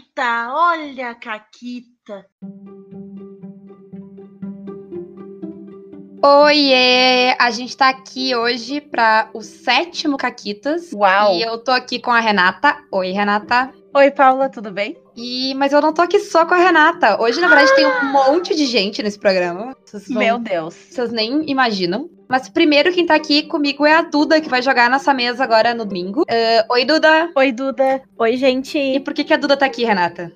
Caquita, olha a Caquita. Oiê! A gente tá aqui hoje para o sétimo Caquitas. Uau! E eu tô aqui com a Renata. Oi, Renata. Oi, Paula, tudo bem? E, mas eu não tô aqui só com a Renata. Hoje, na verdade, tem um monte de gente nesse programa. Vocês vão- Meu Deus. Vocês nem imaginam. Mas primeiro quem tá aqui comigo é a Duda, que vai jogar nessa mesa agora no domingo. Ah, Oi, Duda. Oi, Duda. Oi, gente. E por que, que a Duda tá aqui, Renata?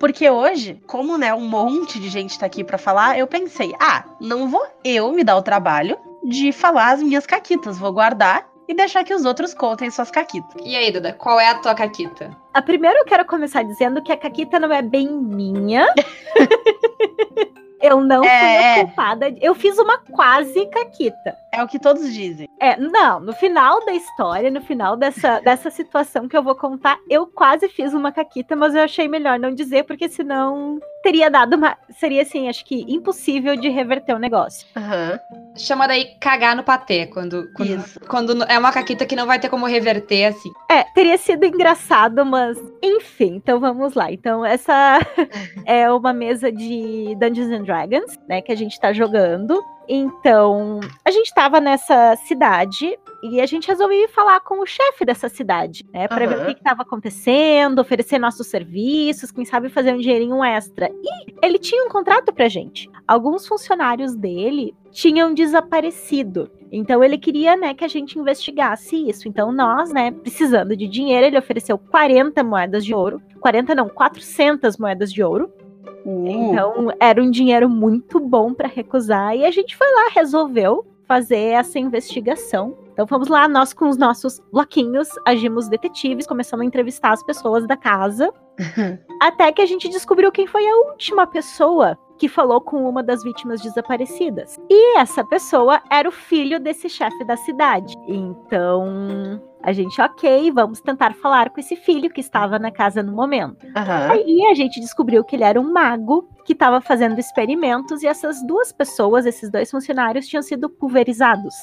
Porque hoje, como né, um monte de gente tá aqui pra falar, eu pensei, ah, não vou eu me dar o trabalho de falar as minhas caquitas, vou guardar e deixar que os outros contem suas caquitas. E aí, Duda, qual é a tua caquita? A primeiro eu quero começar dizendo que a Caquita não é bem minha. eu não fui É, a é. culpada. Eu fiz uma quase Caquita. É o que todos dizem. É, não, no final da história, no final dessa, dessa situação que eu vou contar, eu quase fiz uma Caquita, mas eu achei melhor não dizer, porque senão teria dado uma. Seria assim, acho que impossível de reverter o negócio. Aham. Chama daí cagar no patê, quando, quando, Isso. quando é uma caquita que não vai ter como reverter, assim. É, teria sido engraçado, mas enfim, então vamos lá. Então, essa é uma mesa de Dungeons and Dragons, né, que a gente tá jogando. Então, a gente tava nessa cidade e a gente resolveu falar com o chefe dessa cidade, né, para ver o que, que tava acontecendo, oferecer nossos serviços, quem sabe fazer um dinheirinho extra. E ele tinha um contrato pra gente. Alguns funcionários dele tinham desaparecido. Então ele queria, né, que a gente investigasse isso. Então nós, né, precisando de dinheiro, ele ofereceu 40 moedas de ouro. 40 não, 400 moedas de ouro. Uh, Então era um dinheiro muito bom para recusar e a gente foi lá, resolveu fazer essa investigação. Então fomos lá, nós com os nossos bloquinhos, agimos detetives, começamos a entrevistar as pessoas da casa, até que a gente descobriu quem foi a última pessoa que falou com uma das vítimas desaparecidas. E essa pessoa era o filho desse chefe da cidade. Então, a gente, ok, vamos tentar falar com esse filho que estava na casa no momento. aham. Aí a gente descobriu que ele era um mago que estava fazendo experimentos e essas duas pessoas, esses dois funcionários, tinham sido pulverizados.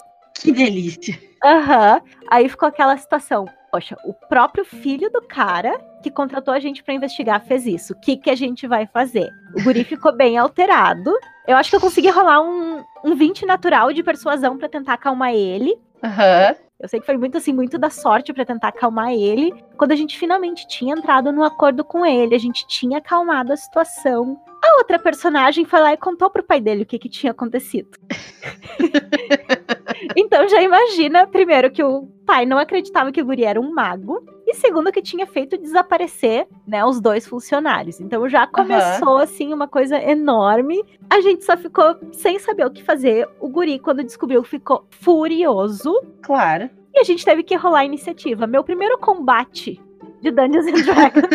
Que delícia. Aham. Aí ficou aquela situação. Poxa, o próprio filho do cara que contratou a gente pra investigar fez isso. O que, que a gente vai fazer? O guri ficou bem alterado. Eu acho que eu consegui rolar um, um 20 natural de persuasão pra tentar acalmar ele. Aham. Eu sei que foi muito assim, muito da sorte pra tentar acalmar ele. Quando a gente finalmente tinha entrado no acordo com ele, a gente tinha acalmado a situação. A outra personagem foi lá e contou pro pai dele o que, que tinha acontecido. então já imagina, primeiro, que o pai não acreditava que o guri era um mago. E segundo, que tinha feito desaparecer, né, os dois funcionários. Então já começou, assim, uma coisa enorme. A gente só ficou sem saber o que fazer. O guri, quando descobriu, ficou furioso. Claro. E a gente teve que rolar a iniciativa. Meu primeiro combate de Dungeons and Dragons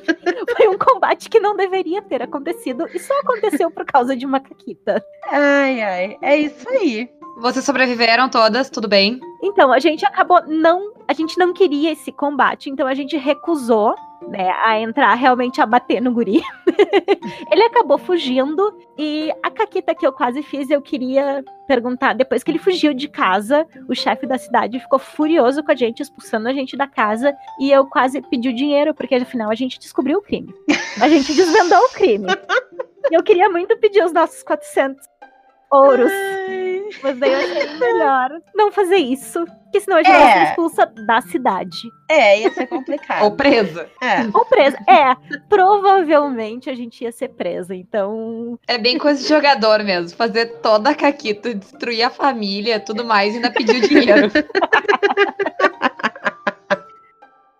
foi um combate que não deveria ter acontecido e só aconteceu por causa de uma caquita. Ai, ai. É isso aí. Vocês sobreviveram todas, tudo bem? Então, a gente acabou não. A gente não queria esse combate, então a gente recusou. Né, a entrar realmente a bater no guri. ele acabou fugindo e a caquita que eu quase fiz, eu queria perguntar. Depois que ele fugiu de casa, o chefe da cidade ficou furioso com a gente, expulsando a gente da casa. E eu quase pedi o dinheiro, porque afinal a gente descobriu o crime. A gente desvendou o crime. E eu queria muito pedir os nossos 400 ouros. Mas daí eu achei melhor não fazer isso. Porque senão a gente É. vai ser expulsa da cidade. É, ia ser complicado. Ou presa. É. Ou presa. É, provavelmente a gente ia ser presa. Então. É bem coisa de jogador mesmo. Fazer toda a caquita, destruir a família, tudo mais, e ainda pedir o dinheiro.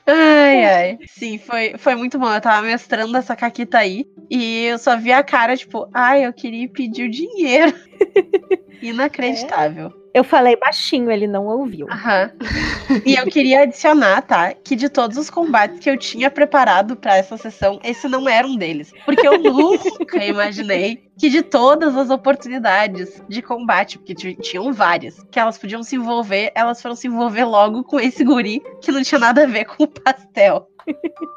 Ai, ai. Sim, foi, foi muito bom. Eu tava mestrando essa caquita aí e eu só vi a cara, tipo, ai, eu queria pedir o dinheiro. Inacreditável. Eu falei baixinho, ele não ouviu. Aham. E eu queria adicionar, tá? Que de todos os combates que eu tinha preparado pra essa sessão, esse não era um deles. Porque eu nunca imaginei que de todas as oportunidades de combate, porque ti- tinham várias, que elas podiam se envolver, elas foram se envolver logo com esse guri que não tinha nada a ver com o pastel.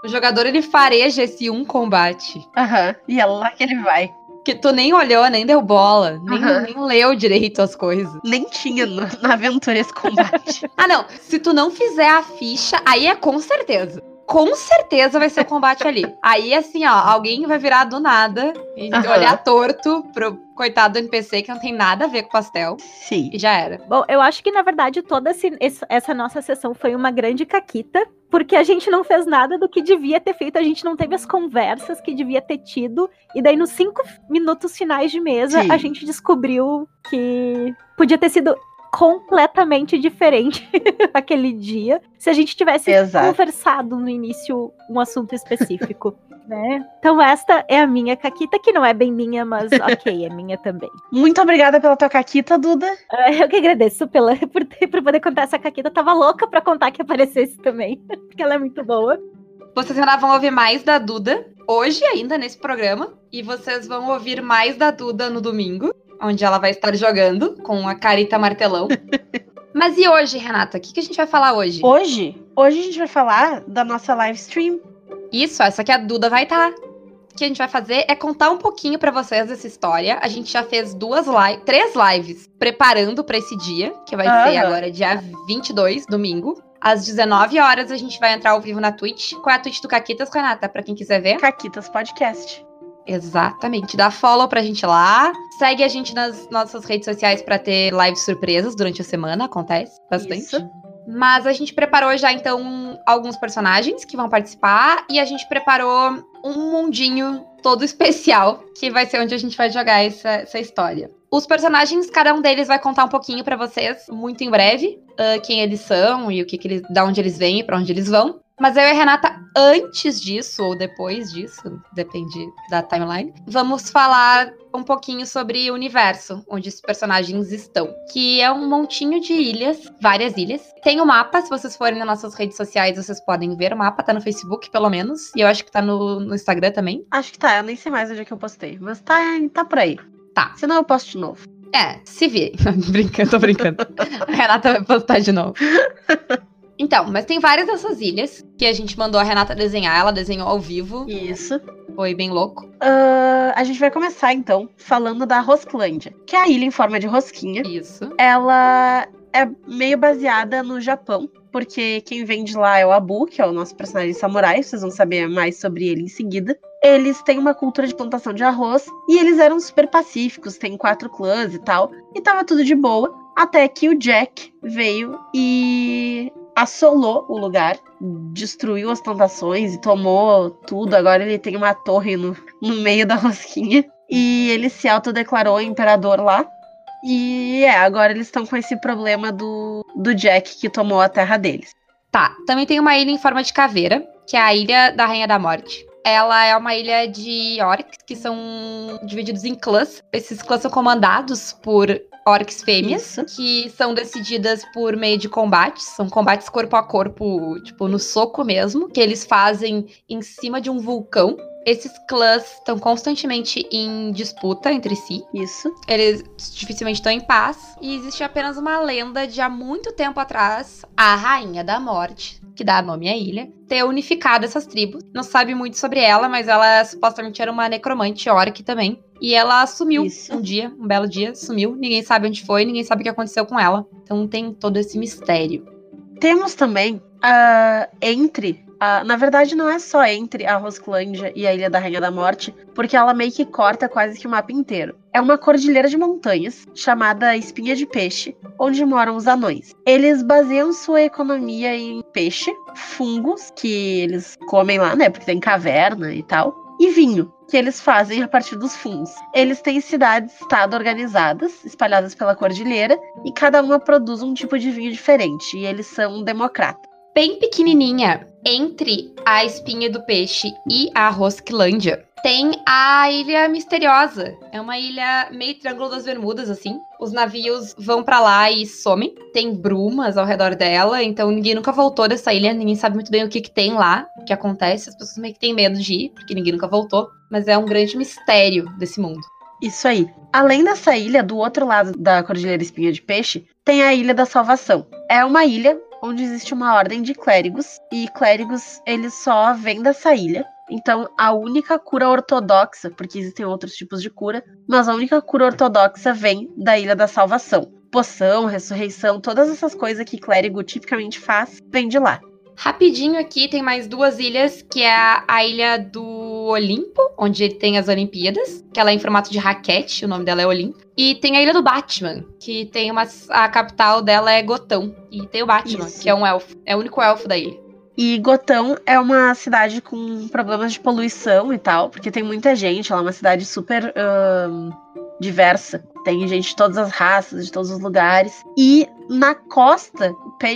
O jogador, ele fareja esse um combate. Aham. E é lá que ele vai. Que tu nem olhou, nem deu bola, nem, nem leu direito as coisas. Nem tinha no- na aventura esse combate. Ah, não. Se tu não fizer a ficha, aí é com certeza. com certeza vai ser o combate ali. Aí, assim, ó, alguém vai virar do nada e Aham. olhar torto pro coitado do NPC que não tem nada a ver com pastel. Sim. E já era. Bom, eu acho que na verdade toda essa nossa sessão foi uma grande caquita, porque a gente não fez nada do que devia ter feito, a gente não teve as conversas que devia ter tido, e daí nos cinco minutos finais de mesa Sim. a gente descobriu que podia ter sido completamente diferente aquele dia se a gente tivesse Exato. conversado no início um assunto específico. Né? Então esta é a minha caquita, que não é bem minha, mas ok, é minha também. Muito obrigada pela tua caquita, Duda. Ah, Eu que agradeço pela, por, ter, por poder contar essa caquita. Eu tava louca pra contar que aparecesse também, porque ela é muito boa. Vocês ainda vão ouvir mais da Duda hoje ainda nesse programa. E vocês vão ouvir mais da Duda no domingo, onde ela vai estar jogando com a Carita Martelão. Mas e hoje, Renata? O que, que a gente vai falar hoje? Hoje, hoje a gente vai falar da nossa live stream. Isso, essa que a Duda vai estar. O que a gente vai fazer é contar um pouquinho pra vocês dessa história. A gente já fez duas lives, três lives preparando pra esse dia, que vai ser agora dia 22, domingo. Às 19 horas a gente vai entrar ao vivo na Twitch. Qual é a Twitch do Caquitas, Renata? Pra quem quiser ver. Caquitas Podcast. Exatamente. Dá follow pra gente lá. Segue a gente nas nossas redes sociais pra ter lives surpresas durante a semana. Acontece bastante. Isso. Mas a gente preparou já, então, alguns personagens que vão participar. E a gente preparou um mundinho todo especial, que vai ser onde a gente vai jogar essa, essa história. Os personagens, cada um deles vai contar um pouquinho pra vocês, muito em breve, ah, quem eles são e o que, que eles, da onde eles vêm e pra onde eles vão. Mas eu e a Renata, antes disso, ou depois disso, depende da timeline, vamos falar um pouquinho sobre o universo onde esses personagens estão. Que é um montinho de ilhas, várias ilhas. Tem o mapa, se vocês forem nas nossas redes sociais, vocês podem ver o mapa, tá no Facebook, pelo menos. E eu acho que tá no, no Instagram também. Acho que tá, eu nem sei mais onde é que eu postei. Mas tá, tá por aí. Tá. Senão eu posto de novo. É, se vê. brincando, tô brincando. a Renata vai postar de novo. Então, mas tem várias dessas ilhas que a gente mandou a Renata desenhar. Ela desenhou ao vivo. Isso. Foi bem louco. Ah, a gente vai começar então falando da Rosclândia, que é a ilha em forma de rosquinha. Isso. Ela é meio baseada no Japão, porque quem vem de lá é o Abu, que é o nosso personagem samurai, vocês vão saber mais sobre ele em seguida. Eles têm uma cultura de plantação de arroz e eles eram super pacíficos, tem quatro clãs e tal, e tava tudo de boa, até que o Jack veio e assolou o lugar, destruiu as plantações e tomou tudo. Agora ele tem uma torre no, no meio da rosquinha. E ele se autodeclarou imperador lá. E é, agora eles estão com esse problema do, do Jack que tomou a terra deles. Tá, também tem uma ilha em forma de caveira, que é a Ilha da Rainha da Morte. Ela é uma ilha de orcs que são divididos em clãs. Esses clãs são comandados por orcs fêmeas, Isso. que são decididas por meio de combates. São combates corpo a corpo, tipo, no soco mesmo, que eles fazem em cima de um vulcão. Esses clãs estão constantemente em disputa entre si. Isso. Eles dificilmente estão em paz. E existe apenas uma lenda de há muito tempo atrás, a Rainha da Morte, que dá nome à ilha, ter unificado essas tribos. Não sabe muito sobre ela, mas ela supostamente era uma necromante orc também. E ela sumiu Isso. um dia, um belo dia, sumiu. Ninguém sabe onde foi, ninguém sabe o que aconteceu com ela. Então tem todo esse mistério. Temos também ah, entre. Na verdade, não é só entre a Rosclândia e a Ilha da Rainha da Morte, porque ela meio que corta quase que o mapa inteiro. É uma cordilheira de montanhas chamada Espinha de Peixe, onde moram os anões. Eles baseiam sua economia em peixe, fungos, que eles comem lá, né? Porque tem caverna e tal, e vinho. Que eles fazem a partir dos fungos. Eles têm cidades-estado organizadas, espalhadas pela cordilheira, e cada uma produz um tipo de vinho diferente. E eles são democratas. Bem pequenininha, entre a espinha do peixe e a Rosquilândia, tem a Ilha Misteriosa. É uma ilha meio Triângulo das Bermudas, assim. Os navios vão pra lá e somem. Tem brumas ao redor dela, então ninguém nunca voltou dessa ilha. Ninguém sabe muito bem o que, que tem lá, o que acontece. As pessoas meio que têm medo de ir, porque ninguém nunca voltou. Mas é um grande mistério desse mundo. Isso aí. Além dessa ilha, do outro lado da Cordilheira Espinha de Peixe, tem a Ilha da Salvação. É uma ilha onde existe uma ordem de clérigos, e clérigos, eles só vêm dessa ilha. Então, a única cura ortodoxa, porque existem outros tipos de cura, mas a única cura ortodoxa vem da Ilha da Salvação. Poção, ressurreição, todas essas coisas que clérigo tipicamente faz, vem de lá. Rapidinho aqui tem mais duas ilhas, que é a, a ilha do Olimpo, onde tem as Olimpíadas, que ela é em formato de raquete, o nome dela é Olimpo. E tem a ilha do Batman, que tem uma. A capital dela é Gotão. E tem o Batman, Isso. que é um elfo. É o único elfo da ilha. E Gotão é uma cidade com problemas de poluição e tal, porque tem muita gente, ela é uma cidade super diversa. Tem gente de todas as raças, de todos os lugares. E na costa,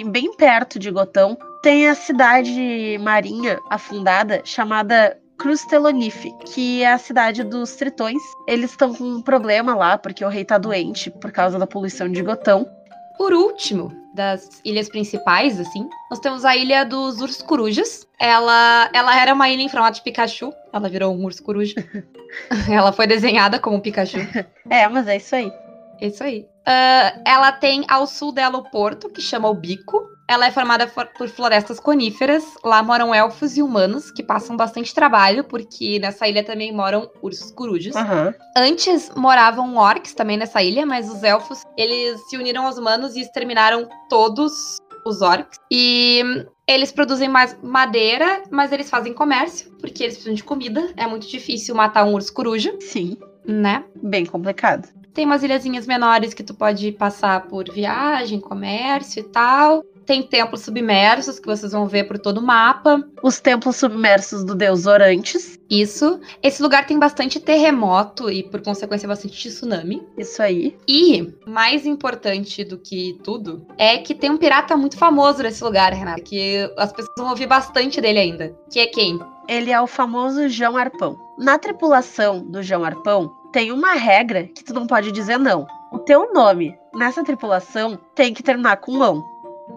bem perto de Gotão, tem a cidade marinha afundada chamada Cruz Telonife, que é a cidade dos tritões. Eles estão com um problema lá, porque o rei tá doente por causa da poluição de Gotão. Por último, das ilhas principais, assim, nós temos a ilha dos ursos corujas. Ela, ela era uma ilha em formato de Pikachu. Ela virou um urso coruja. ela foi desenhada como um Pikachu. É, mas é isso aí. Isso aí. Ah, ela tem ao sul dela o porto, que chama o Bico. Ela é formada for- por florestas coníferas. Lá moram elfos e humanos, que passam bastante trabalho, porque nessa ilha também moram ursos corujas. Aham. Antes moravam orcs também nessa ilha, mas os elfos, eles se uniram aos humanos e exterminaram todos os orcs. E eles produzem mais madeira, mas eles fazem comércio, porque eles precisam de comida. É muito difícil matar um urso coruja, Sim, né? bem complicado. Tem umas ilhazinhas menores que tu pode passar por viagem, comércio e tal. Tem templos submersos que vocês vão ver por todo o mapa. Os templos submersos do deus Orantes. Isso. Esse lugar tem bastante terremoto e, por consequência, bastante tsunami. Isso aí. E, mais importante do que tudo, é que tem um pirata muito famoso nesse lugar, Renata, que as pessoas vão ouvir bastante dele ainda. Que é quem? Ele é o famoso João Arpão. Na tripulação do João Arpão, tem uma regra que tu não pode dizer não. O teu nome nessa tripulação tem que terminar com mão.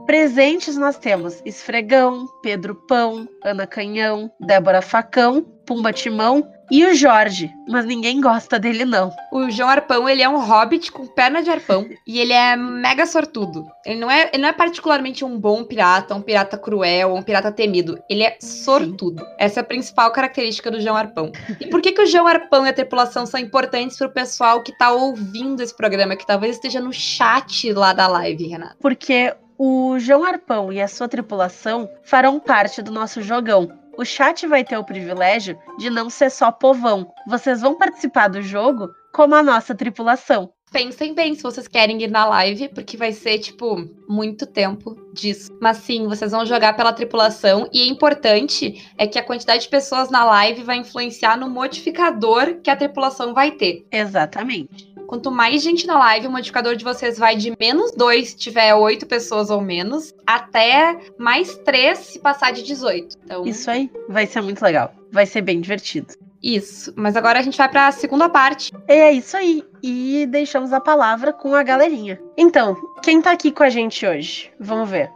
Presentes nós temos Esfregão, Pedro Pão, Ana Canhão, Débora Facão, Pumba Timão e o Jorge, mas ninguém gosta dele não. O João Arpão, ele é um hobbit com perna de arpão e ele é mega sortudo. Ele não é, ele não é particularmente um bom pirata, um pirata cruel, um pirata temido. Ele é sortudo. Essa é a principal característica do João Arpão. E por que, que o João Arpão e a tripulação são importantes pro pessoal que tá ouvindo esse programa, que talvez esteja no chat lá da live, Renata? Porque o João Arpão e a sua tripulação farão parte do nosso jogão. O chat vai ter o privilégio de não ser só povão. Vocês vão participar do jogo como a nossa tripulação. Pensem bem se vocês querem ir na live, porque vai ser, tipo, muito tempo disso. Mas sim, vocês vão jogar pela tripulação. E é importante é que a quantidade de pessoas na live vai influenciar no modificador que a tripulação vai ter. Exatamente. Quanto mais gente na live, o modificador de vocês vai de menos 2 se tiver 8 pessoas ou menos, até mais 3 se passar de 18. Então, Isso aí vai ser muito legal. Vai ser bem divertido. Isso. Mas agora a gente vai para a segunda parte. É isso aí. E deixamos a palavra com a galerinha. Então, quem tá aqui com a gente hoje? Vamos ver.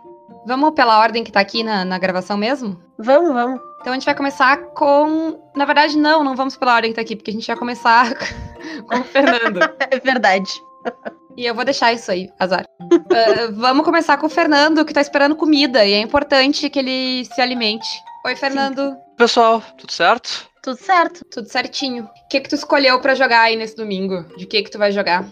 Vamos pela ordem que tá aqui na, na gravação mesmo? Vamos, vamos. Então a gente vai começar com. Na verdade, não, não vamos pela ordem que tá aqui, porque a gente vai começar com o Fernando. É verdade. E eu vou deixar isso aí, azar. Ah, vamos começar com o Fernando, que tá esperando comida, e é importante que ele se alimente. Oi, Fernando. Pessoal, tudo certo? Tudo certo. Tudo certinho. O que que tu escolheu pra jogar aí nesse domingo? De que que tu vai jogar?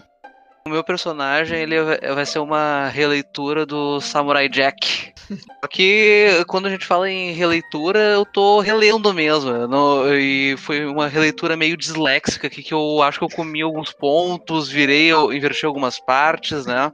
O meu personagem ele vai ser uma releitura do Samurai Jack. Só que quando a gente fala em releitura, eu tô relendo mesmo. não- e foi uma releitura meio disléxica aqui, que eu acho que eu comi alguns pontos, virei, eu inverti algumas partes, né?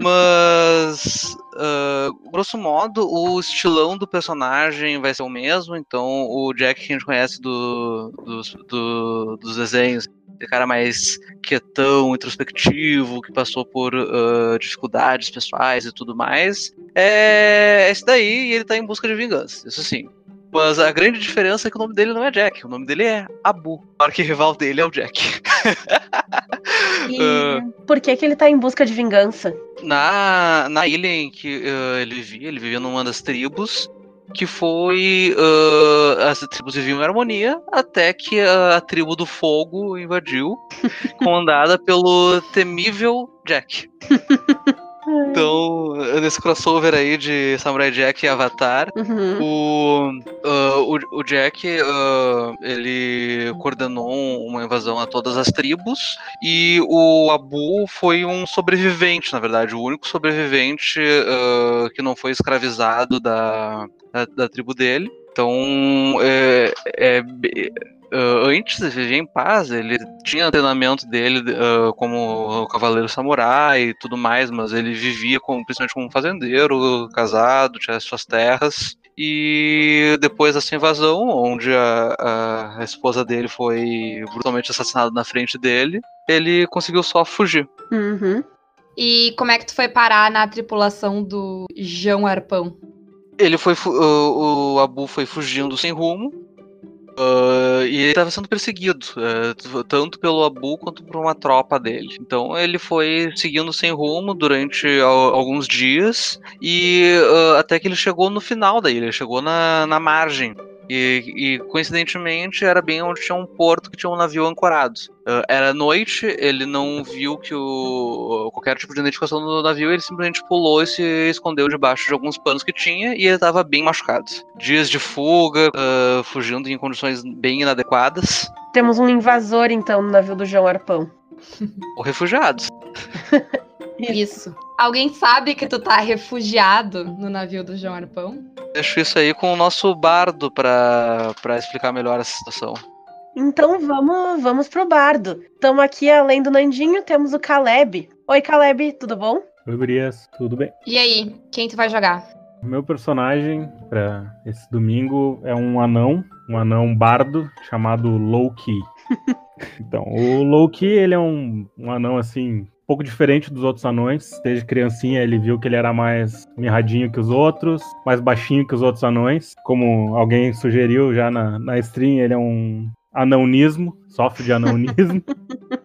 Mas, ah, grosso modo, o estilão do personagem vai ser o mesmo. Então, o Jack que a gente conhece do, dos, do- dos desenhos, aquele cara mais quietão, introspectivo, que passou por ah, dificuldades pessoais e tudo mais, é esse daí e ele tá em busca de vingança. Isso sim. Mas a grande diferença é que o nome dele não é Jack, o nome dele é Abu. O arquirrival dele é o Jack. E Ah. por que, que ele tá em busca de vingança? na, na ilha em que ah, ele vivia, ele vivia numa das tribos, que foi. ah, as tribos viviam em harmonia, até que a, a tribo do fogo invadiu, comandada pelo temível Jack. Então, nesse crossover aí de Samurai Jack e Avatar, Uhum. o, ah, o, o Jack ah, ele coordenou uma invasão a todas as tribos e o Abu foi um sobrevivente, na verdade, o único sobrevivente ah, que não foi escravizado da, da, da tribo dele. Então, é, é, ah, antes de viver em paz, ele tinha treinamento dele ah, como cavaleiro samurai e tudo mais, mas ele vivia como, principalmente como um fazendeiro, casado, tinha suas terras. E depois dessa invasão, onde a, a- esposa dele foi brutalmente assassinada na frente dele, ele conseguiu só fugir. Uhum. E como é que tu foi parar na tripulação do João Arpão? Ele foi. o Abu foi fugindo sem rumo. Ah, e ele estava sendo perseguido, t- tanto pelo Abu quanto por uma tropa dele. Então ele foi seguindo sem rumo durante al- alguns dias e ah, até que ele chegou no final da ilha, chegou na, na margem. E, e, coincidentemente era bem onde tinha um porto que tinha um navio ancorado. Ah, era noite, ele não viu que o qualquer tipo de identificação do navio, ele simplesmente pulou e se escondeu debaixo de alguns panos que tinha e ele estava bem machucado. Dias de fuga, ah, fugindo em condições bem inadequadas, Temos um invasor, então, no navio do João Arpão. ou refugiados. Isso. Alguém sabe que tu tá refugiado no navio do João Arpão? Deixo isso aí com o nosso bardo para para explicar melhor essa situação. Então vamos, vamos pro bardo. Estamos aqui, além do Nandinho, temos o Caleb. Oi, Caleb, tudo bom? Oi, Brias, tudo bem? E aí, quem tu vai jogar? Meu personagem para esse domingo é um anão, um anão bardo chamado Loki. então, o Loki, ele é um, um anão assim, pouco diferente dos outros anões. Desde criancinha ele viu que ele era mais mirradinho que os outros, mais baixinho que os outros anões. Como alguém sugeriu já na, na stream, ele é um anãonismo, sofre de anãonismo.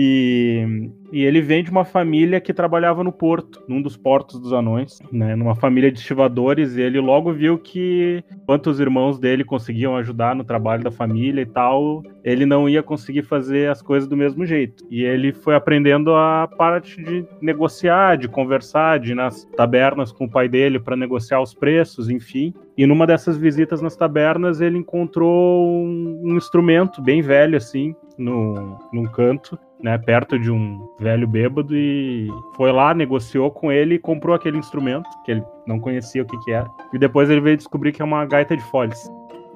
E, e ele vem de uma família que trabalhava no porto, num dos portos dos anões, né? Numa família de estivadores, e ele logo viu que, enquanto os irmãos dele conseguiam ajudar no trabalho da família e tal, ele não ia conseguir fazer as coisas do mesmo jeito. E ele foi aprendendo a parte de negociar, de conversar, de ir nas tabernas com o pai dele para negociar os preços, enfim. E numa dessas visitas nas tabernas, ele encontrou um, um instrumento bem velho, assim, no, num canto, né, perto de um velho bêbado e foi lá, negociou com ele e comprou aquele instrumento, que ele não conhecia o que, que era. E depois ele veio descobrir que é uma gaita de folhas.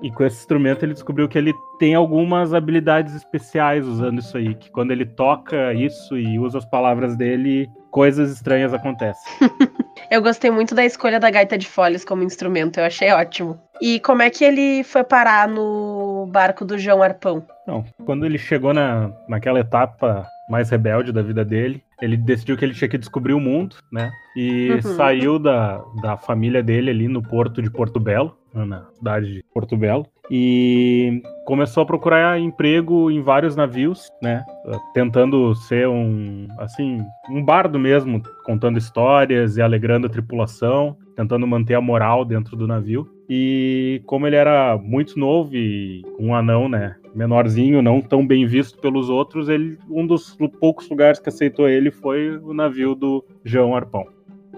E com esse instrumento ele descobriu que ele tem algumas habilidades especiais usando isso aí, que quando ele toca isso e usa as palavras dele, coisas estranhas acontecem. Eu gostei muito da escolha da gaita de folhas como instrumento, eu achei ótimo. E como é que ele foi parar no barco do João Arpão? Não, quando ele chegou na, naquela etapa mais rebelde da vida dele, ele decidiu que ele tinha que descobrir o mundo, né? E Uhum. saiu da, da família dele ali no porto de Porto Belo, na cidade de Porto Belo, e começou a procurar emprego em vários navios, né? Tentando ser um, assim, um bardo mesmo, contando histórias e alegrando a tripulação, tentando manter a moral dentro do navio. E como ele era muito novo e um anão, né, menorzinho, não tão bem visto pelos outros, ele um dos poucos lugares que aceitou ele foi o navio do João Arpão.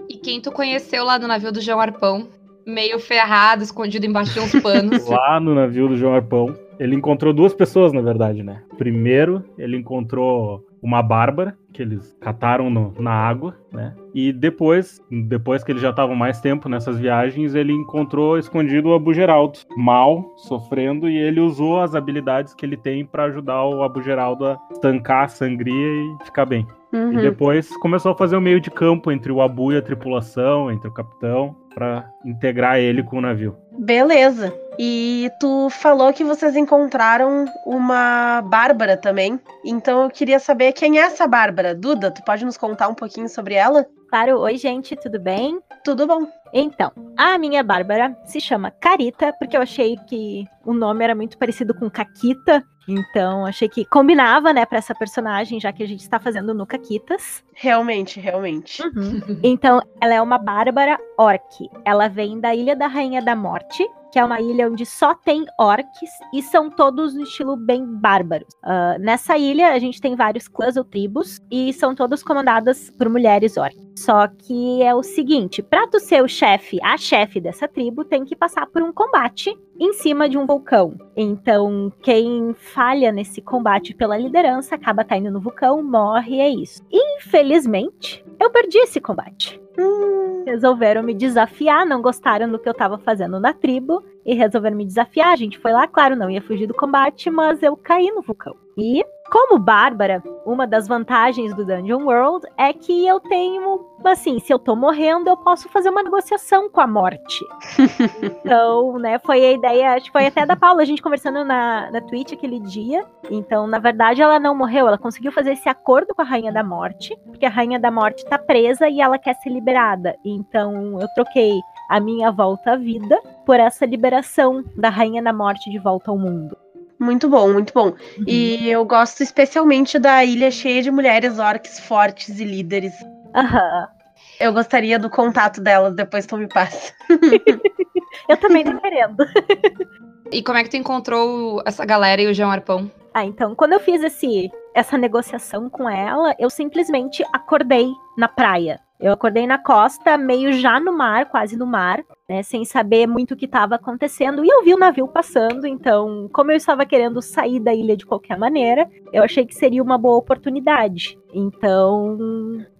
E quem tu conheceu lá no navio do João Arpão? Meio ferrado, escondido embaixo de uns panos. Lá no navio do João Arpão, ele encontrou duas pessoas, na verdade, né? Primeiro, ele encontrou uma Bárbara, que eles cataram no- na água, né? E depois, depois que eles já estavam mais tempo nessas viagens, ele encontrou escondido o Abu Geraldo, mal, sofrendo, e ele usou as habilidades que ele tem para ajudar o Abu Geraldo a estancar a sangria e ficar bem. E Uhum. depois começou a fazer o meio de campo entre o Abu e a tripulação, entre o capitão, para integrar ele com o navio. Beleza. E tu falou que vocês encontraram uma Bárbara também. Então eu queria saber quem é essa Bárbara. Duda, tu pode nos contar um pouquinho sobre ela? Claro, oi gente, tudo bem? Tudo bom. Então, a minha Bárbara se chama Carita, porque eu achei que o nome era muito parecido com Caquita. Então, achei que combinava, né, pra essa personagem, já que a gente está fazendo no Caquitas. Realmente, realmente. Uhum. Então, ela é uma bárbara orc. Ela vem da Ilha da Rainha da Morte, que é uma ilha onde só tem orcs e são todos no estilo bem bárbaros. Uh, nessa ilha, a gente tem vários clãs ou tribos e são todas comandadas por mulheres orcs. Só que é o seguinte: pra tu ser o chefe, a chefe dessa tribo, tem que passar por um combate em cima de um vulcão. Então, quem falha nesse combate pela liderança acaba caindo no vulcão, morre, e é isso. Infelizmente, eu perdi esse combate. Hum, Resolveram me desafiar, não gostaram do que eu tava fazendo na tribo e resolveram me desafiar. A gente foi lá, claro, não ia fugir do combate, mas eu caí no vulcão. E, como Bárbara, uma das vantagens do Dungeon World é que eu tenho, assim, se eu tô morrendo, eu posso fazer uma negociação com a morte. Então, né, foi a ideia, acho que foi até da Paula, a gente conversando na, na Twitch aquele dia. Então, na verdade, ela não morreu, ela conseguiu fazer esse acordo com a Rainha da Morte, porque a Rainha da Morte tá presa e ela quer ser liberada. Então, eu troquei a minha volta à vida por essa liberação da Rainha da Morte de volta ao mundo. Muito bom, muito bom. E eu gosto especialmente da ilha cheia de mulheres orcs fortes e líderes. Aham. Eu gostaria do contato delas, depois tu me passa. Eu também tô querendo. E como é que tu encontrou essa galera e o João Arpão? Ah, então, quando eu fiz esse, essa negociação com ela, eu simplesmente acordei na praia. Eu acordei na costa, meio já no mar, quase no mar, né, sem saber muito o que estava acontecendo. E eu vi o navio passando, então, como eu estava querendo sair da ilha de qualquer maneira, eu achei que seria uma boa oportunidade. Então,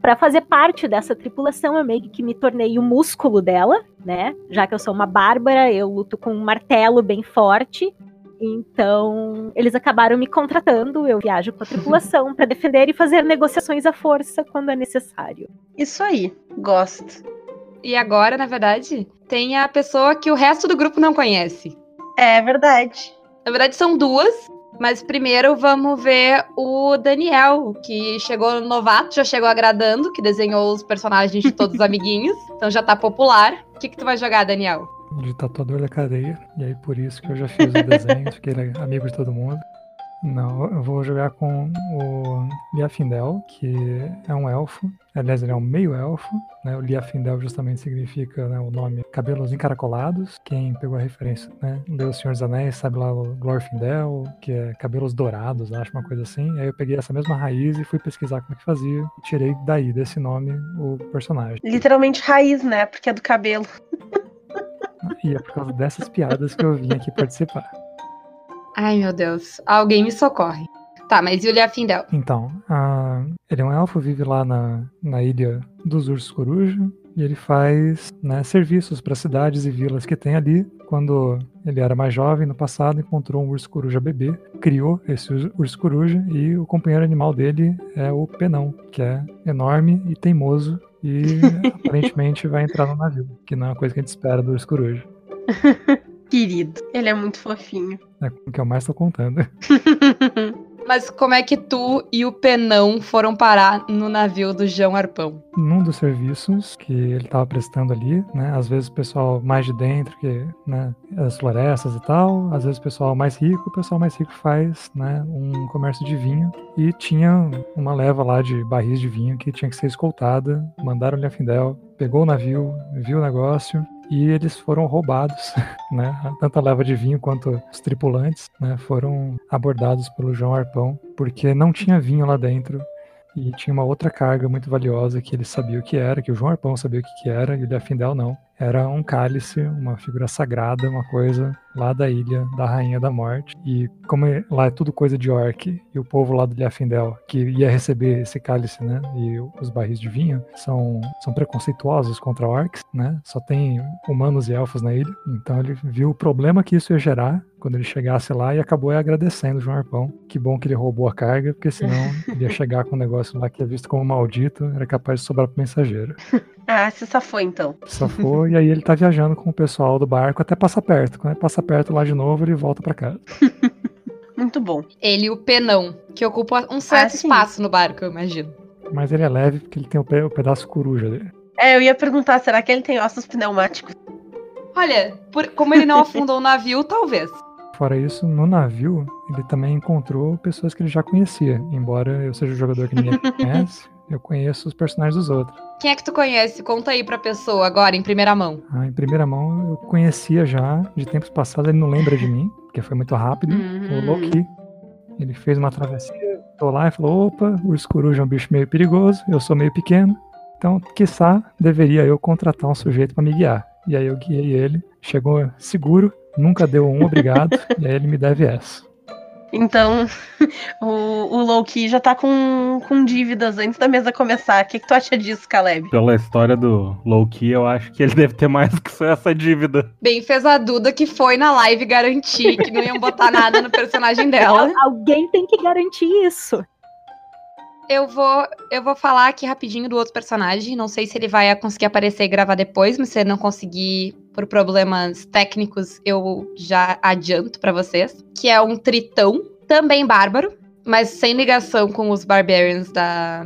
para fazer parte dessa tripulação, eu meio que me tornei o músculo dela, né? Já que eu sou uma bárbara, eu luto com um martelo bem forte. Então, eles acabaram me contratando, eu viajo com a tripulação para defender e fazer negociações à força quando é necessário. Isso aí, gosto. E agora, na verdade, tem a pessoa que o resto do grupo não conhece. É verdade. Na verdade, são duas. Mas primeiro vamos ver o Daniel, que chegou novato, já chegou agradando, que desenhou os personagens de todos os amiguinhos. Então já tá popular. O que, que tu vai jogar, Daniel? De tatuador da cadeia. E aí por isso que eu já fiz o desenho, fiquei amigo de todo mundo. Não, eu vou jogar com o Liafindel, que é um elfo. Aliás, ele é um meio elfo. Né? O Liafindel justamente significa né, o nome cabelos encaracolados. Quem pegou a referência, né? Deu o Senhor dos Anéis, sabe lá o Glorfindel, que é cabelos dourados, acho uma coisa assim. Aí eu peguei essa mesma raiz e fui pesquisar como é que fazia. E tirei daí, desse nome, o personagem. Literalmente raiz, né? Porque é do cabelo. E é por causa dessas piadas que eu vim aqui participar. Ai, meu Deus. Alguém me socorre. Tá, mas e o Liafindel? Então, a- ele é um elfo, vive lá na, na ilha dos Ursos Coruja. E ele faz né, serviços para cidades e vilas que tem ali. Quando ele era mais jovem, no passado, encontrou um urso coruja bebê, criou esse ur- urso coruja e o companheiro animal dele é o penão, que é enorme e teimoso e aparentemente vai entrar no navio, que não é uma coisa que a gente espera do urso coruja. Querido. Ele é muito fofinho. É o que eu mais tô contando. Mas como é que tu e o Penão foram parar no navio do João Arpão? num dos serviços que ele estava prestando ali, né? Às vezes o pessoal mais de dentro, que, né, as florestas e tal, às vezes o pessoal mais rico, o pessoal mais rico faz, né, um comércio de vinho e tinha uma leva lá de barris de vinho que tinha que ser escoltada, mandaram-lhe a Findel, pegou o navio, viu o negócio e eles foram roubados, né? Tanto a leva de vinho quanto os tripulantes, né, foram abordados pelo João Arpão porque não tinha vinho lá dentro e tinha uma outra carga muito valiosa que ele sabia o que era, que o João Arpão sabia o que, era, e o Liafindel não. Era um cálice, uma figura sagrada, uma coisa lá da ilha da Rainha da Morte. E como é- lá é tudo coisa de orc, e o povo lá do Liafindel, que ia receber esse cálice, né, e os barris de vinho, são, são preconceituosos contra orcs, né, só tem humanos e elfos na ilha. Então ele viu o problema que isso ia gerar quando ele chegasse lá e acabou agradecendo o João Arpão. Que bom que ele roubou a carga, porque senão ele ia chegar com um negócio lá que é visto como maldito, era capaz de sobrar pro mensageiro. Ah, se safou então. Só e aí ele tá viajando com o pessoal do barco até passar perto. Quando ele passa perto lá de novo, ele volta pra casa. Muito bom. Ele e o Penão, que ocupa um certo Ah, espaço no barco, eu imagino. Mas ele é leve porque ele tem o, pe- o pedaço coruja dele. É, eu ia perguntar, será que ele tem ossos pneumáticos? Olha, por- como ele não afundou o navio, talvez. Fora isso, no navio, ele também encontrou pessoas que ele já conhecia. Embora eu seja um jogador que ninguém conhece, Eu conheço os personagens dos outros. Quem é que tu conhece? Conta aí pra pessoa agora, em primeira mão. Ah, em primeira mão, eu conhecia já de tempos passados, ele não lembra de mim, porque foi muito rápido. Uhum. O Loki. Ele fez uma travessia, tô lá e falou: opa, o urso coruja é um bicho meio perigoso, eu sou meio pequeno. Então, quiçá, deveria eu contratar um sujeito para me guiar. E aí eu guiei ele, chegou seguro, nunca deu um obrigado, e aí ele me deve essa. Então, o, o Loki já tá com, com dívidas antes da mesa começar. O que, que tu acha disso, Caleb? Pela história do Loki, eu acho que ele deve ter mais do que só essa dívida. Bem, fez a Duda que foi na live garantir que não iam botar nada no personagem dela. Al- Alguém tem que garantir isso. Eu vou, eu vou falar aqui rapidinho do outro personagem. Não sei se ele vai conseguir aparecer e gravar depois, mas se ele não conseguir por problemas técnicos, eu já adianto pra vocês. Que é um tritão, também bárbaro, mas sem ligação com os barbarians da,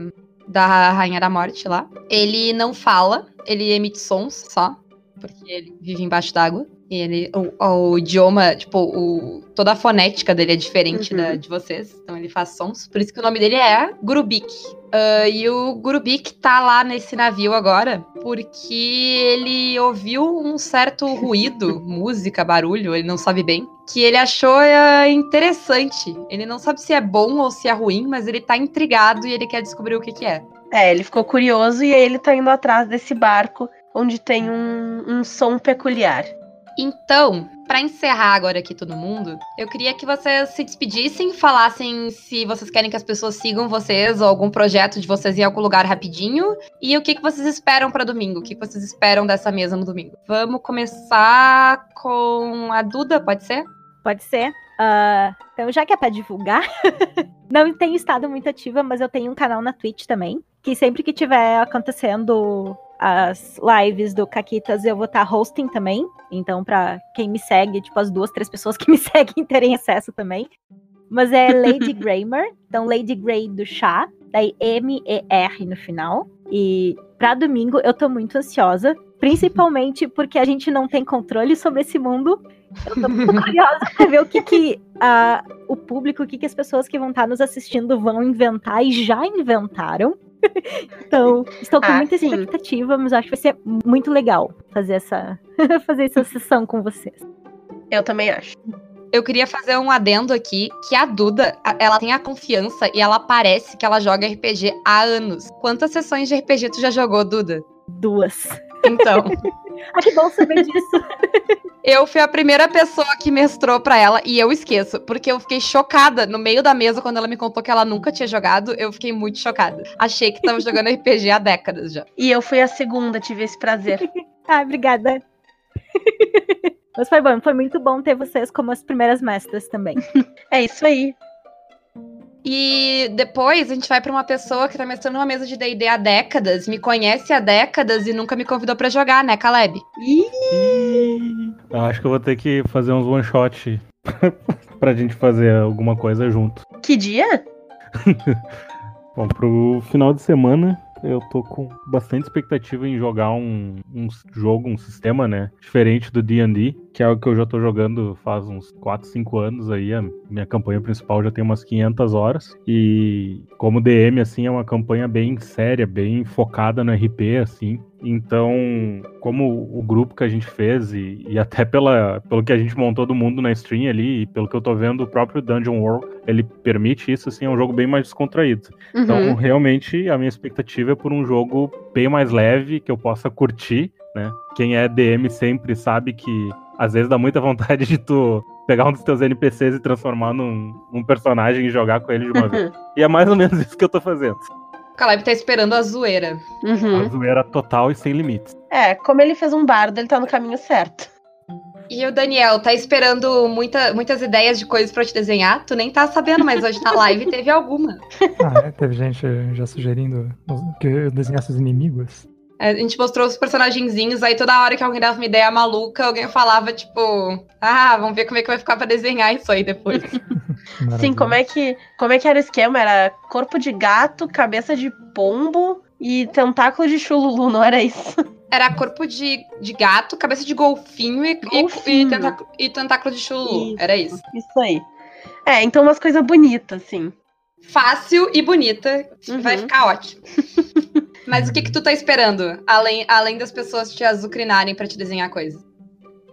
da Rainha da Morte lá. Ele não fala, ele emite sons só, porque ele vive embaixo d'água. E ele, o, o idioma, tipo, o, toda a fonética dele é diferente Uhum. da de vocês. Então ele faz sons. Por isso que o nome dele é Gurubik. Ah, e o Gurubik tá lá nesse navio agora porque ele ouviu um certo ruído, música, barulho, ele não sabe bem, que ele achou ah, interessante. Ele não sabe se é bom ou se é ruim, mas ele tá intrigado e ele quer descobrir o que que é. É, ele ficou curioso e aí ele tá indo atrás desse barco onde tem um, um som peculiar. Então, pra encerrar agora aqui todo mundo, eu queria que vocês se despedissem, falassem se vocês querem que as pessoas sigam vocês ou algum projeto de vocês em algum lugar rapidinho e o que, que vocês esperam pra domingo, o que, que vocês esperam dessa mesa no domingo. Vamos começar com a Duda, pode ser? Pode ser. Ah, então, já que é pra divulgar, não tenho estado muito ativa, mas eu tenho um canal na Twitch também. Que sempre que tiver acontecendo as lives do Caquitas, eu vou estar hosting também. Então, pra quem me segue, tipo, as duas, três pessoas que me seguem terem acesso também. Mas é Lady Grammar, então Lady Grey do chá, daí M-E-R no final. E pra domingo eu tô muito ansiosa, principalmente porque a gente não tem controle sobre esse mundo. Eu tô muito curiosa pra ver o que, que ah, o público, o que, que as pessoas que vão estar nos assistindo vão inventar e já inventaram. então, estou com Ah, muita sim. expectativa, mas acho que vai ser muito legal fazer essa, fazer essa sessão com vocês. Eu também acho. Eu queria fazer um adendo aqui, que a Duda, ela tem a confiança e ela parece que ela joga RPG há anos. Quantas sessões de RPG tu já jogou, Duda? Duas. Então, Ah, que bom saber disso. eu fui a primeira pessoa que mestrou pra ela e eu esqueço, porque eu fiquei chocada no meio da mesa quando ela me contou que ela nunca tinha jogado, eu fiquei muito chocada. Achei que tava jogando RPG há décadas já. E eu fui a segunda, tive esse prazer. Ah, obrigada. Mas foi bom, foi muito bom ter vocês como as primeiras mestras também. É isso aí. E depois a gente vai pra uma pessoa que tá mestrando uma mesa de D&D há décadas, me conhece há décadas e nunca me convidou pra jogar, né, Caleb? Ih, acho que eu vou ter que fazer uns one shot pra gente fazer alguma coisa junto. que dia? Bom, pro final de semana eu tô com bastante expectativa em jogar um, um jogo, um sistema, né? Diferente do D&D, que é o que eu já tô jogando faz uns 4, 5 anos aí. A minha campanha principal já tem umas 500 horas. E como DM, assim, é uma campanha bem séria, bem focada no RP, assim. Então, como o grupo que a gente fez e, e até pela, pelo que a gente montou do mundo na stream ali, e pelo que eu tô vendo, o próprio Dungeon World, ele permite isso, assim, é um jogo bem mais descontraído. Então, Uhum. realmente, a minha expectativa é por um jogo bem mais leve, que eu possa curtir, né? Quem é DM sempre sabe que às vezes dá muita vontade de tu pegar um dos teus NPCs e transformar num, num personagem e jogar com ele de uma vez. E é mais ou menos isso que eu tô fazendo. O Caleb tá esperando a zoeira. Uhum. A zoeira total e sem limites. É, como ele fez um bardo, ele tá no caminho certo. E o Daniel, tá esperando muita, muitas ideias de coisas pra te desenhar? Tu nem tá sabendo, mas hoje na live teve alguma. Ah, é? Teve gente já sugerindo que eu desenhasse os inimigos. É, A gente mostrou os personagenzinhos, aí toda hora que alguém dava uma ideia maluca, alguém falava, tipo, ah, vamos ver como é que vai ficar pra desenhar isso aí depois. Sim, como é que como é que era o esquema? Era corpo de gato, cabeça de pombo e tentáculo de chululu, não era isso? Era corpo de, de gato, cabeça de golfinho e, e- e, Golfinho. tentáculo, e tentáculo de chulu. Isso. Era isso. Isso aí. É, então umas coisas bonitas, assim. fácil e bonita. Uhum. Vai ficar ótimo. Mas o que que tu tá esperando? Além, além das pessoas te azucrinarem pra te desenhar coisas.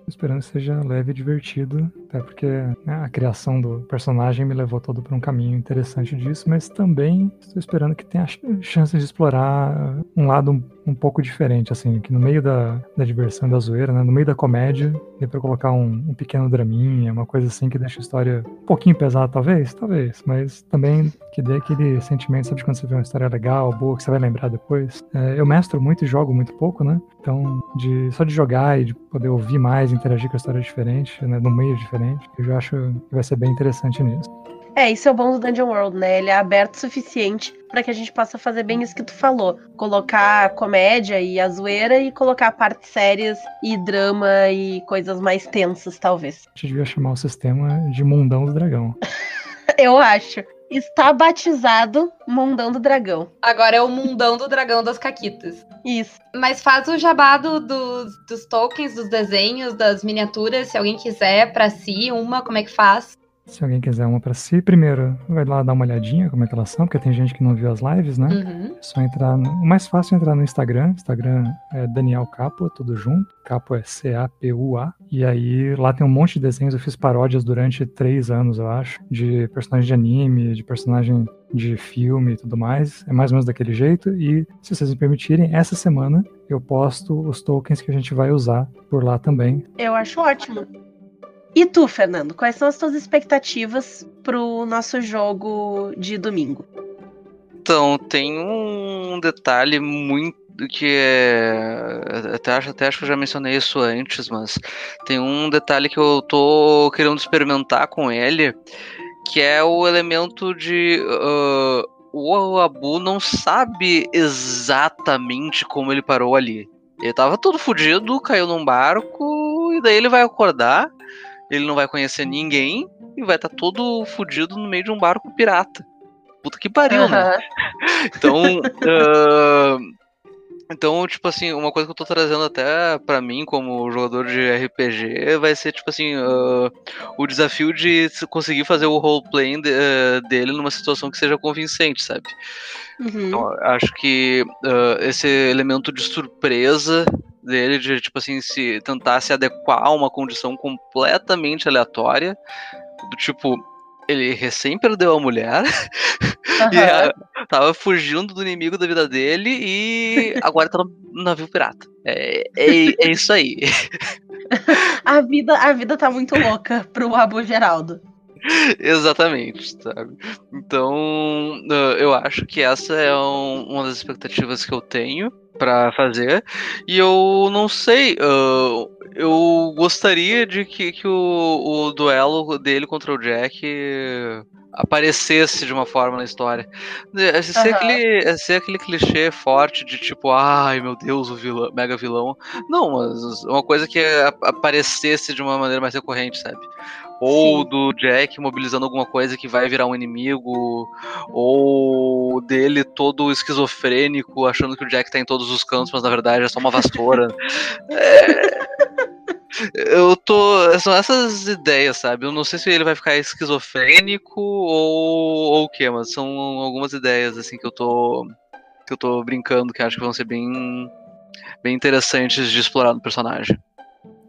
Esperando que seja leve e divertido, até porque né, a criação do personagem me levou todo para um caminho interessante disso, mas também estou esperando que tenha ch- chances de explorar um lado um, um pouco diferente, assim, que no meio da, da diversão da zoeira, né, no meio da comédia, dê para colocar um, um pequeno draminha, uma coisa assim que deixa a história um pouquinho pesada, talvez, talvez, mas também que dê aquele sentimento, sabe, quando você vê uma história legal, boa, que você vai lembrar depois. É, eu mestro muito e jogo muito pouco, né? Então, de, só de jogar e de poder ouvir mais, interagir com a história diferente, né, no meio diferente, eu já acho que vai ser bem interessante nisso. É, isso é o bom do Dungeon World, né? Ele é aberto o suficiente pra que a gente possa fazer bem isso que tu falou. Colocar a comédia e a zoeira e colocar partes sérias e drama e coisas mais tensas, talvez. A gente devia chamar o sistema de Mundão do Dragão. Eu acho. Está batizado Mundão do Dragão. Agora é o mundão do dragão das caquitas. Isso. Mas faz o jabado dos, dos tokens, dos desenhos, das miniaturas, se alguém quiser pra si, uma, como é que faz? Se alguém quiser uma pra si, primeiro vai lá dar uma olhadinha como é que elas são, porque tem gente que não viu as lives, né? Uhum. É só entrar. No... O mais fácil é entrar no Instagram. Instagram é Daniel Capua, tudo junto. Capua é C-A-P-U-A. E aí lá tem um monte de desenhos. Eu fiz paródias durante três anos, eu acho. De personagem de anime, de personagem de filme e tudo mais. É mais ou menos daquele jeito. E se vocês me permitirem, essa semana eu posto os tokens que a gente vai usar por lá também. Eu acho ótimo. E tu, Fernando, quais são as tuas expectativas pro nosso jogo de domingo? Então, tem um detalhe muito que é. Até acho, até acho que eu já mencionei isso antes, mas tem um detalhe que eu tô querendo experimentar com ele, que é o elemento de. ah, o Abu não sabe exatamente como ele parou ali. Ele tava todo fudido, caiu num barco, e daí ele vai acordar, ele não vai conhecer ninguém, e vai estar todo fudido no meio de um barco pirata. Puta que pariu, né? Aham. Então, ah, então, tipo assim, uma coisa que eu tô trazendo até pra mim como jogador de RPG vai ser, tipo assim, ah, o desafio de se- conseguir fazer o roleplay de- eh, dele numa situação que seja convincente, sabe? Uhum. Então, acho que ah, esse elemento de surpresa dele, de, tipo assim, se tentar se adequar a uma condição completamente aleatória, do tipo, ele recém perdeu a mulher, e Aham. a- tava fugindo do inimigo da vida dele e agora tá no navio pirata. É, é, é isso aí. A vida, a vida tá muito louca pro Abu Geraldo. Exatamente, sabe? Então, eu acho que essa é um- uma das expectativas que eu tenho pra fazer. E eu não sei, ah, eu gostaria de que, que o, o duelo dele contra o Jack aparecesse de uma forma na história. É, Ser, Aham. aquele, é ser aquele clichê forte de tipo, ai meu Deus, o vilão, mega vilão. Não, mas uma coisa que aparecesse de uma maneira mais recorrente, sabe? Ou Sim. do Jack mobilizando alguma coisa que vai virar um inimigo, ou dele todo esquizofrênico, achando que o Jack tá em todos os cantos, mas na verdade é só uma vassoura. É, Eu tô. São essas ideias, sabe? Eu não sei se ele vai ficar esquizofrênico ou, ou o quê, mas são algumas ideias assim que eu tô. que eu tô brincando, que acho que vão ser bem. bem interessantes de explorar no personagem.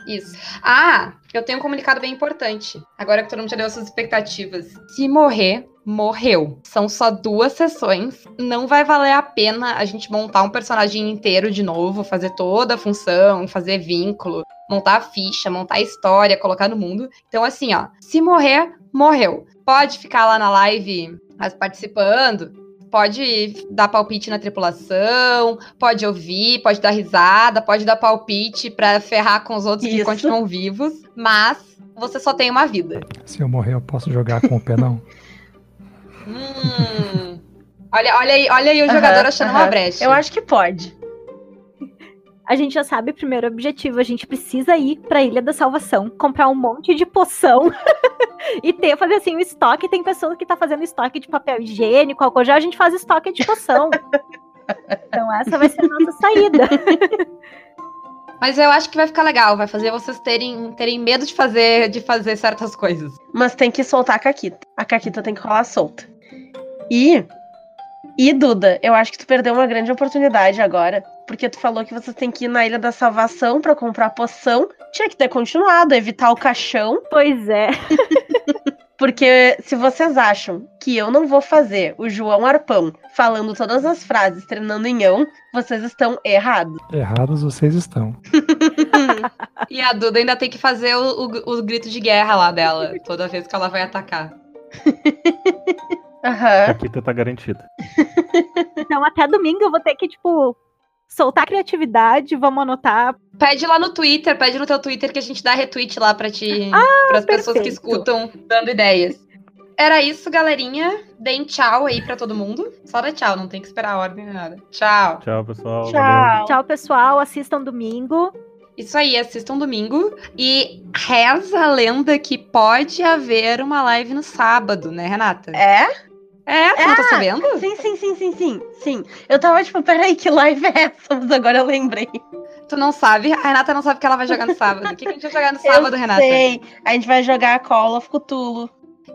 Isso. Ah, eu tenho um comunicado bem importante. Agora que todo mundo já deu suas expectativas. Se morrer, morreu. São só duas sessões. Não vai valer a pena a gente montar um personagem inteiro de novo, fazer toda a função, fazer vínculo, montar a ficha, montar a história, colocar no mundo. Então, assim, ó, se morrer, morreu. Pode ficar lá na live as- participando, pode dar palpite na tripulação, pode ouvir, pode dar risada, pode dar palpite pra ferrar com os outros que Isso. continuam vivos, mas você só tem uma vida. Se eu morrer, eu posso jogar com o penão. Hum. Olha, olha aí, olha aí o Aham, jogador achando uma aham. brecha. Eu acho que pode. A gente já sabe o primeiro objetivo. A gente precisa ir pra Ilha da Salvação, comprar um monte de poção e ter, fazer assim, um estoque. Tem pessoas que tá fazendo estoque de papel higiênico, álcool gel, a gente faz estoque de poção. Então essa vai ser a nossa saída. Mas eu acho que vai ficar legal, vai fazer vocês terem, terem medo de fazer, de fazer certas coisas. Mas tem que soltar a Caquita. A Caquita tem que rolar solta. E. E, Duda, eu acho que tu perdeu uma grande oportunidade agora. Porque tu falou que você tem que ir na Ilha da Salvação pra comprar poção. Tinha que ter continuado, evitar o caixão. Pois é. Porque se vocês acham que eu não vou fazer o João Arpão falando todas as frases treinando em ão, vocês estão errados. Errados vocês estão. E a Duda ainda tem que fazer o, o, o grito de guerra lá dela, toda vez que ela vai atacar. A Aham. Caquita tá garantida. Então até domingo eu vou ter que, tipo, soltar criatividade, vamos anotar. Pede lá no Twitter, pede no teu Twitter que a gente dá retweet lá pra ti, pras pessoas que perfeito. escutam, dando ideias. Era isso, galerinha. Deem tchau aí pra todo mundo. Só dá tchau, não tem que esperar a ordem nem nada. Tchau. Tchau, pessoal. valeu. Tchau. Tchau, pessoal. Assistam domingo. Isso aí, assistam domingo. E reza a lenda que pode haver uma live no sábado, né, Renata? É? É, tu não tá Ah, sabendo? Sim, sim, sim, sim, sim. Sim. Eu tava tipo, peraí, que live é essa? Mas agora eu lembrei. Tu não sabe? A Renata não sabe o que ela vai jogar no sábado. O que, que a gente vai jogar no sábado, eu Renata? sei. A gente vai jogar Call of Cthulhu.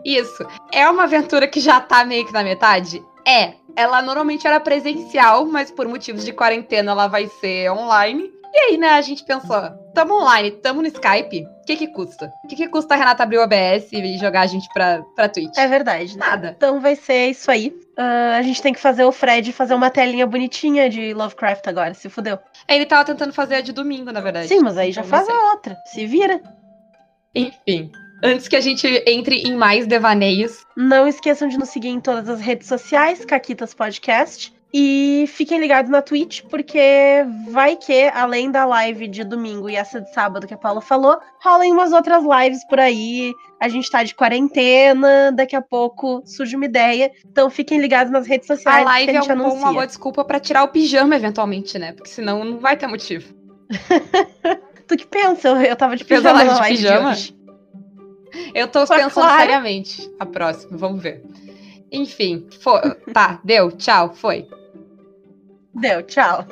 Isso. É uma aventura que já tá meio que na metade? É. Ela normalmente era presencial, mas por motivos de quarentena ela vai ser online. E aí, né, a gente pensou, tamo online, tamo no Skype, o que que custa? O que que custa a Renata abrir o OBS e jogar a gente pra, pra Twitch? É verdade, né? Nada. Então vai ser isso aí. Ah, a gente tem que fazer o Fred fazer uma telinha bonitinha de Lovecraft agora, se fudeu. Ele tava tentando fazer a de domingo, na verdade. Sim, mas aí já faz a outra. Se vira. Enfim. Antes que a gente entre em mais devaneios, Não esqueçam de nos seguir em todas as redes sociais, Caquitas Podcast. E fiquem ligados na Twitch, porque vai que, além da live de domingo e essa de sábado que a Paula falou, rolem umas outras lives por aí. A gente tá de quarentena, daqui a pouco surge uma ideia. Então fiquem ligados nas redes a sociais live que a é gente um bom- anuncia. uma boa desculpa pra tirar o pijama eventualmente, né? Porque senão não vai ter motivo. Tu que pensa? Eu, eu tava de Fez a pijama live na de live de pijama? Eu tô Só pensando claro. seriamente. A próxima, vamos ver. Enfim, foi. Tá, deu, tchau, foi. Deu, tchau.